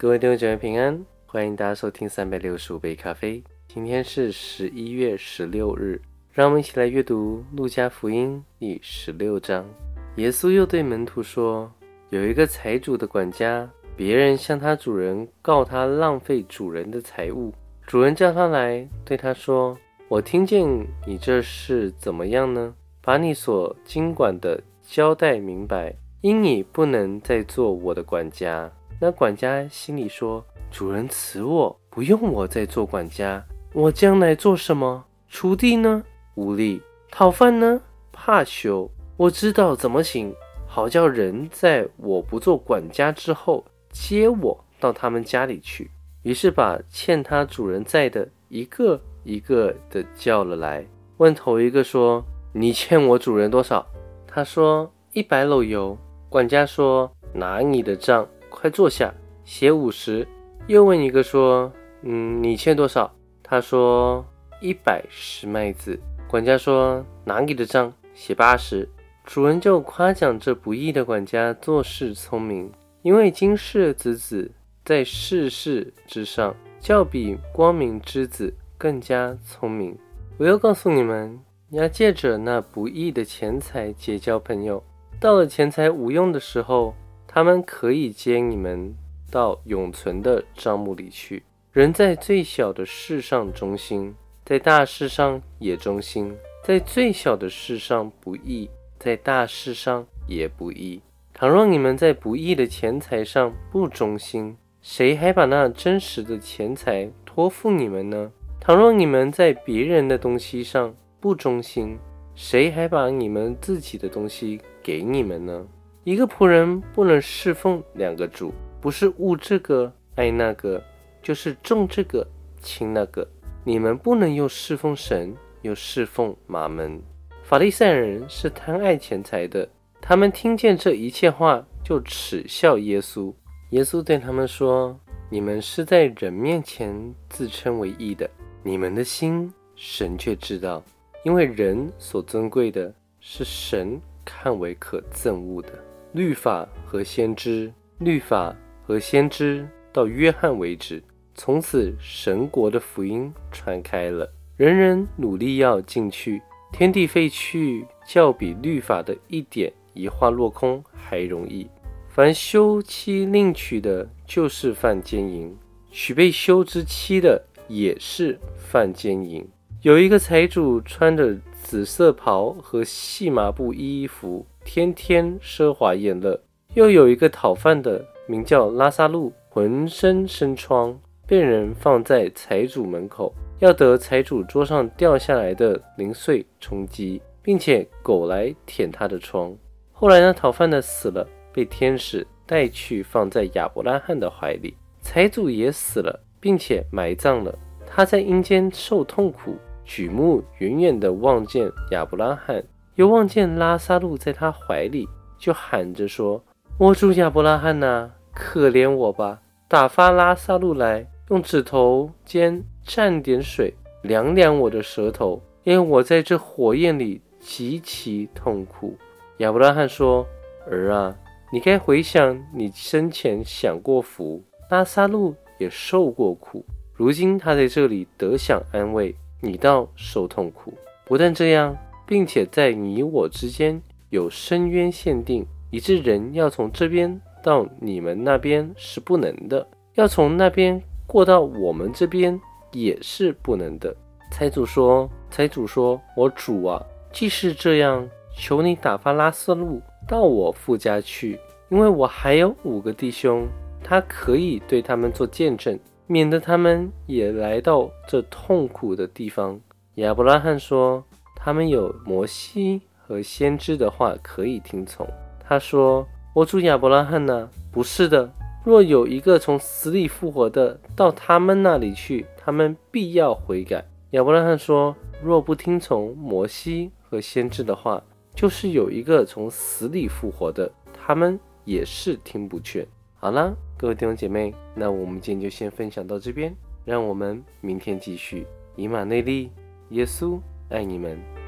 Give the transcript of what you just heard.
各位弟兄姐妹平安，欢迎大家收听三百六十五杯咖啡。今天是十一月十六日，让我们一起来阅读路加福音第十六章。耶稣又对门徒说：“有一个财主的管家，别人向他主人告他浪费主人的财物，主人叫他来，对他说：‘我听见你这事怎么样呢？把你所经管的交代明白，因你不能再做我的管家。’”那管家心里说：“主人辞我，不用我再做管家，我将来做什么？锄地呢？无力；讨饭呢？怕羞。我知道怎么行，好叫人在我不做管家之后，接我到他们家里去。于是把欠他主人债的一个一个的叫了来，问头一个说：‘你欠我主人多少？’他说：‘一百篓油。’管家说：‘拿你的账。’快坐下，写五十。又问一个说：“嗯，你欠多少？”他说：“一百十麦子。”管家说：“拿你的账，写八十。”主人就夸奖这不义的管家做事聪明，因为今世子子在世事之上，较比光明之子更加聪明。我要告诉你们，要借着那不义的钱财结交朋友，到了钱财无用的时候。他们可以接你们到永存的账目里去。人在最小的事上忠心，在大事上也忠心；在最小的事上不义，在大事上也不义。倘若你们在不义的钱财上不忠心，谁还把那真实的钱财托付你们呢？倘若你们在别人的东西上不忠心，谁还把你们自己的东西给你们呢？一个仆人不能侍奉两个主，不是误这个爱那个，就是重这个轻那个。你们不能又侍奉神，又侍奉马门。法利赛人是贪爱钱财的，他们听见这一切话，就耻笑耶稣。耶稣对他们说：“你们是在人面前自称为义的，你们的心神却知道，因为人所尊贵的是神看为可憎恶的。”律法和先知，律法和先知到约翰为止。从此，神国的福音传开了，人人努力要进去。天地废去，较比律法的一点一画落空还容易。凡休妻另娶的，就是犯奸淫；娶被休之妻的，也是犯奸淫。有一个财主穿着紫色袍和细麻布衣服。天天奢华宴乐，又有一个讨饭的，名叫拉萨路，浑身生疮，被人放在财主门口，要得财主桌上掉下来的零碎充饥，并且狗来舔他的疮。后来呢，讨饭的死了，被天使带去放在亚伯拉罕的怀里。财主也死了，并且埋葬了。他在阴间受痛苦，举目远远地望见亚伯拉罕。又望见拉萨路在他怀里，就喊着说：“我主亚伯拉罕呐，可怜我吧，打发拉萨路来，用指头尖蘸点水，凉凉我的舌头，因为我在这火焰里极其痛苦。”亚伯拉罕说：“儿啊，你该回想你生前享过福，拉萨路也受过苦，如今他在这里得享安慰，你倒受痛苦。不但这样。”并且在你我之间有深渊限定，以致人要从这边到你们那边是不能的，要从那边过到我们这边也是不能的。财主说：“财主说，我主啊，既是这样，求你打发拉斯路到我父家去，因为我还有五个弟兄，他可以对他们做见证，免得他们也来到这痛苦的地方。”亚伯拉罕说。他们有摩西和先知的话可以听从。他说：“我主亚伯拉罕呢？不是的。若有一个从死里复活的到他们那里去，他们必要悔改。”亚伯拉罕说：“若不听从摩西和先知的话，就是有一个从死里复活的，他们也是听不劝。”好啦，各位弟兄姐妹，那我们今天就先分享到这边，让我们明天继续。以马内利，耶稣爱你们。